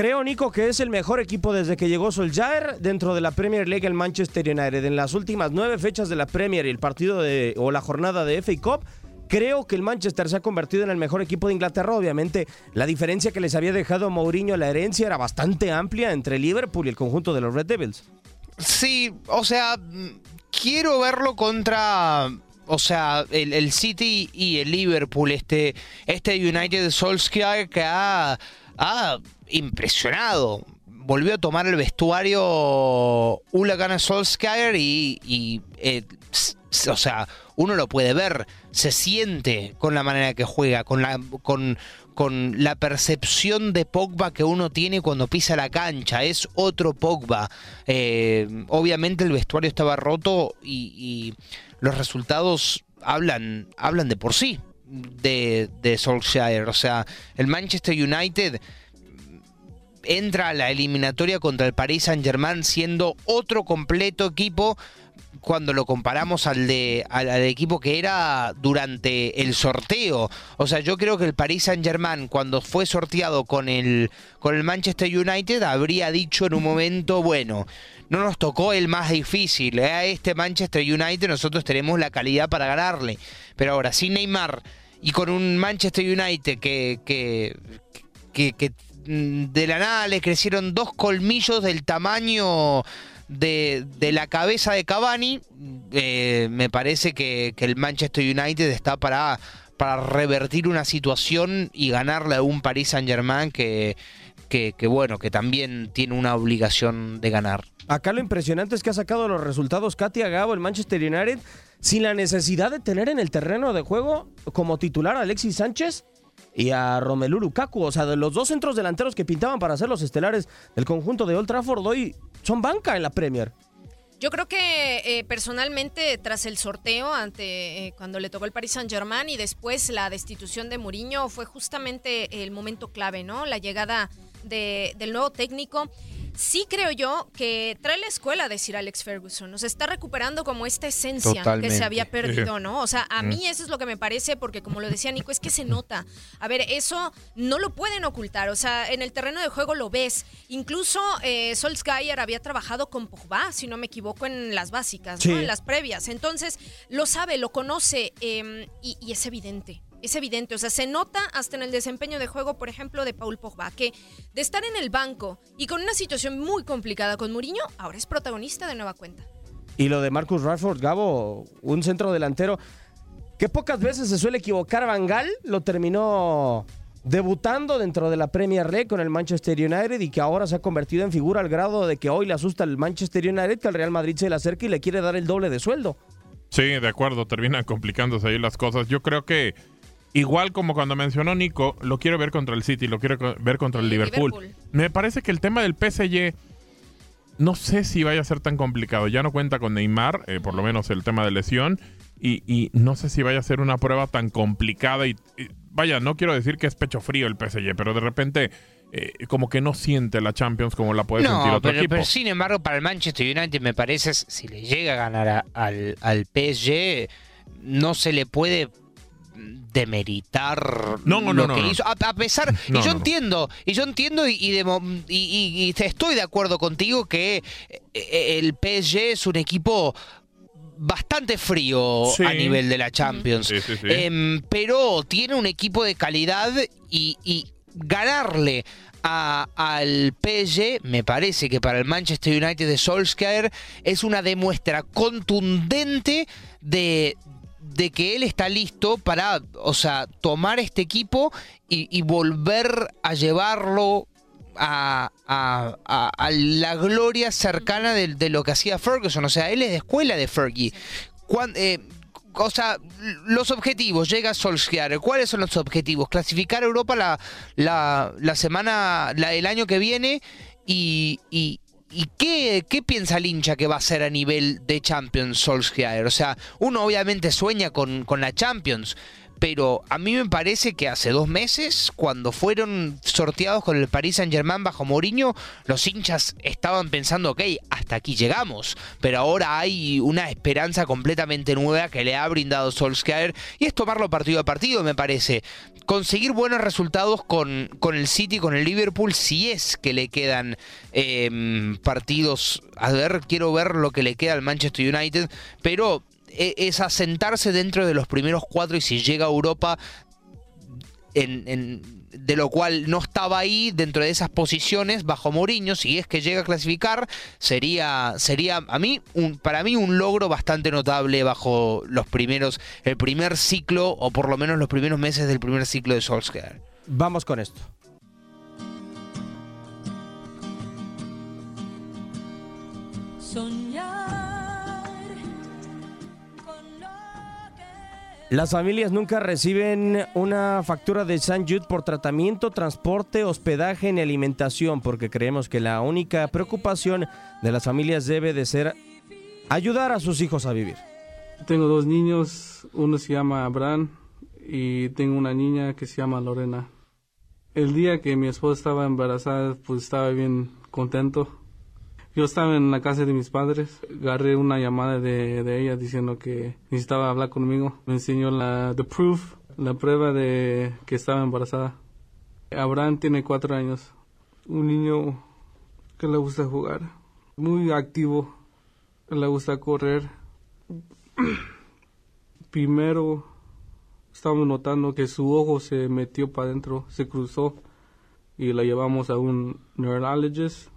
Creo, Nico, que es el mejor equipo desde que llegó Solskjaer dentro de la Premier League el Manchester United. En las últimas nueve fechas de la Premier y el partido o la jornada de FA Cup, creo que el Manchester se ha convertido en el mejor equipo de Inglaterra. Obviamente, la diferencia que les había dejado Mourinho la herencia era bastante amplia entre Liverpool y el conjunto de los Red Devils. Sí, o sea, quiero verlo contra o sea, el, City y el Liverpool, este, este United Solskjaer que ha, ha impresionado. Volvió a tomar el vestuario Ulagana Solskjaer y, y eh, o sea, uno lo puede ver, se siente con la manera que juega, con la, con, con la percepción de Pogba que uno tiene cuando pisa la cancha. Es otro Pogba. Eh, obviamente el vestuario estaba roto y, los resultados hablan, hablan de por sí de, de Solskjaer. O sea, el Manchester United entra a la eliminatoria contra el Paris Saint Germain siendo otro completo equipo cuando lo comparamos al de al, equipo que era durante el sorteo. O sea, yo creo que el Paris Saint Germain cuando fue sorteado con el con el Manchester United habría dicho en un momento, bueno, no nos tocó el más difícil. ¿eh? A este Manchester United nosotros tenemos la calidad para ganarle. Pero ahora, sin Neymar y con un Manchester United que, que, de la nada le crecieron dos colmillos del tamaño de, la cabeza de Cavani, eh, me parece que, el Manchester United está para, para revertir una situación y ganarle a un Paris Saint Germain que, que, bueno, que también tiene una obligación de ganar. Acá lo impresionante es que ha sacado los resultados Katia Gabo, el Manchester United, sin la necesidad de tener en el terreno de juego como titular a Alexis Sánchez y a Romelu Lukaku. O sea, de los dos centros delanteros que pintaban para ser los estelares del conjunto de Old Trafford, hoy son banca en la Premier. Yo creo que eh, personalmente tras el sorteo ante eh, cuando le tocó el Paris Saint Germain y después la destitución de Mourinho fue justamente el momento clave, ¿no? La llegada de, del nuevo técnico sí creo yo que trae la escuela de Sir Alex Ferguson. Nos está recuperando como esta esencia que se había perdido, ¿no? O sea, a mí eso es lo que me parece, porque como lo decía Nico, es que se nota. A ver, eso no lo pueden ocultar. O sea, en el terreno de juego lo ves. Incluso eh, Solskjaer había trabajado con Pogba, si no me equivoco, en las básicas, ¿no? En las previas. Entonces, lo sabe, lo conoce em, y es evidente es evidente, o sea, se nota hasta en el desempeño de juego, por ejemplo, de Paul Pogba, que de estar en el banco y con una situación muy complicada con Mourinho, ahora es protagonista de nueva cuenta. Y lo de Marcus Rashford, Gabo, un centro delantero que pocas veces se suele equivocar Van Gaal, lo terminó debutando dentro de la Premier League con el Manchester United y que ahora se ha convertido en figura al grado de que hoy le asusta el Manchester United que al Real Madrid se le acerca y le quiere dar el doble de sueldo. Sí, de acuerdo, terminan complicándose ahí las cosas. Yo creo que Igual como cuando mencionó Nico, lo quiero ver contra el City, lo quiero ver contra el Liverpool. Me parece que el tema del PSG no sé si vaya a ser tan complicado. Ya no cuenta con Neymar, eh, por lo menos el tema de lesión, y, no sé si vaya a ser una prueba tan complicada. Y, vaya, no quiero decir que es pecho frío el PSG, pero de repente eh, como que no siente la Champions como la puede sentir otro pero, equipo. Pero sin embargo, para el Manchester United me parece, si le llega a ganar al, al PSG, no se le puede demeritar no, no, lo no, que hizo. A, pesar, y yo entiendo, y yo entiendo y, y, estoy de acuerdo contigo que eh, el PSG es un equipo bastante frío a nivel de la Champions. Em, pero tiene un equipo de calidad y, ganarle al PSG, me parece que para el Manchester United de Solskjaer es una demuestra contundente de, de que él está listo para, o sea, tomar este equipo y, volver a llevarlo a, la gloria cercana de, lo que hacía Ferguson. O sea, él es de escuela de Fergie. Eh, o sea, los objetivos, llega Solskjaer. ¿Cuáles son los objetivos? Clasificar a Europa la, la, semana, el año que viene y, ¿Y qué, qué, piensa el hincha que va a ser a nivel de Champions Solskjaer? O sea, uno obviamente sueña con la Champions, pero a mí me parece que hace dos meses, cuando fueron sorteados con el Paris Saint Germain bajo Mourinho, los hinchas estaban pensando, ok, hasta aquí llegamos, pero ahora hay una esperanza completamente nueva que le ha brindado Solskjaer y es tomarlo partido a partido, me parece. Conseguir buenos resultados con, con el City, con el Liverpool, si es que le quedan em, partidos. A ver, quiero ver lo que le queda al Manchester United, pero es asentarse dentro de los primeros cuatro y si llega a Europa, de lo cual no estaba ahí dentro de esas posiciones bajo Mourinho, si es que llega a clasificar, sería, sería a mí un, para mí un logro bastante notable bajo los primeros, el primer ciclo, o por lo menos los primeros meses del primer ciclo de Solskjaer. Vamos con esto. Las familias nunca reciben una factura de San Jude por tratamiento, transporte, hospedaje ni alimentación, porque creemos que la única preocupación de las familias debe de ser ayudar a sus hijos a vivir. Tengo dos niños, uno se llama Abraham y tengo una niña que se llama Lorena. El día que mi esposa estaba embarazada, pues estaba bien contento yo estaba en la casa de mis padres, agarré una llamada de, de ella diciendo que necesitaba hablar conmigo. Me enseñó la the proof, la prueba de que estaba embarazada. Abraham tiene cuatro años, un niño que le gusta jugar, muy activo, le gusta correr. Primero estábamos notando que su ojo se metió para adentro, se cruzó y la llevamos a un neurologist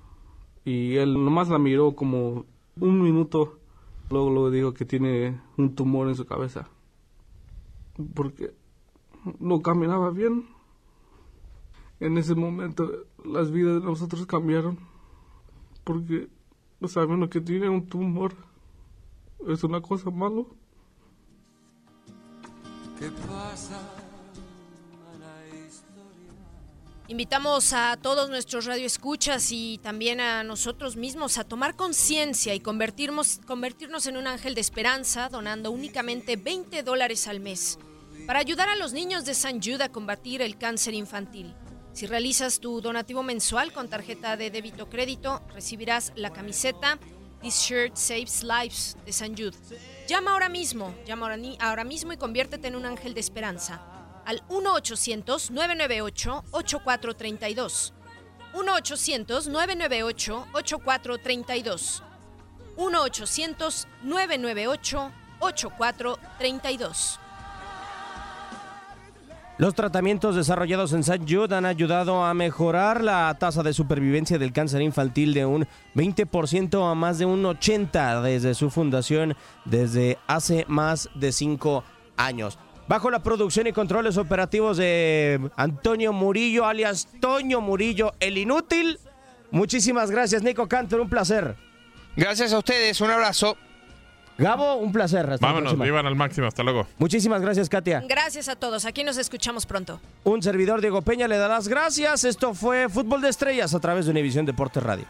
y él nomás la miró como un minuto, luego, luego dijo que tiene un tumor en su cabeza, porque no caminaba bien. En ese momento las vidas de nosotros cambiaron, porque sabiendo que tiene un tumor es una cosa malo. ¿Qué pasa? Invitamos a todos nuestros radioescuchas y también a nosotros mismos a tomar conciencia y convertirnos, convertirnos en un ángel de esperanza donando únicamente 20 dólares al mes para ayudar a los niños de San Jude a combatir el cáncer infantil. Si realizas tu donativo mensual con tarjeta de débito crédito, recibirás la camiseta This Shirt Saves Lives de San Jude. Llama ahora mismo, llama ahora mismo y conviértete en un ángel de esperanza al 1-800-998-8432. 1-800-998-8432. 1-800-998-8432. Los tratamientos desarrollados en St. Jude han ayudado a mejorar la tasa de supervivencia del cáncer infantil de un 20% a más de un 80% desde su fundación desde hace más de 5 años bajo la producción y controles operativos de Antonio Murillo, alias Toño Murillo, el inútil. Muchísimas gracias, Nico Cantor, un placer. Gracias a ustedes, un abrazo. Gabo, un placer. Vámonos, vivan al máximo, hasta luego. Muchísimas gracias, Katia. Gracias a todos, aquí nos escuchamos pronto. Un servidor, Diego Peña, le da las gracias. Esto fue Fútbol de Estrellas a través de Univisión Deportes Radio.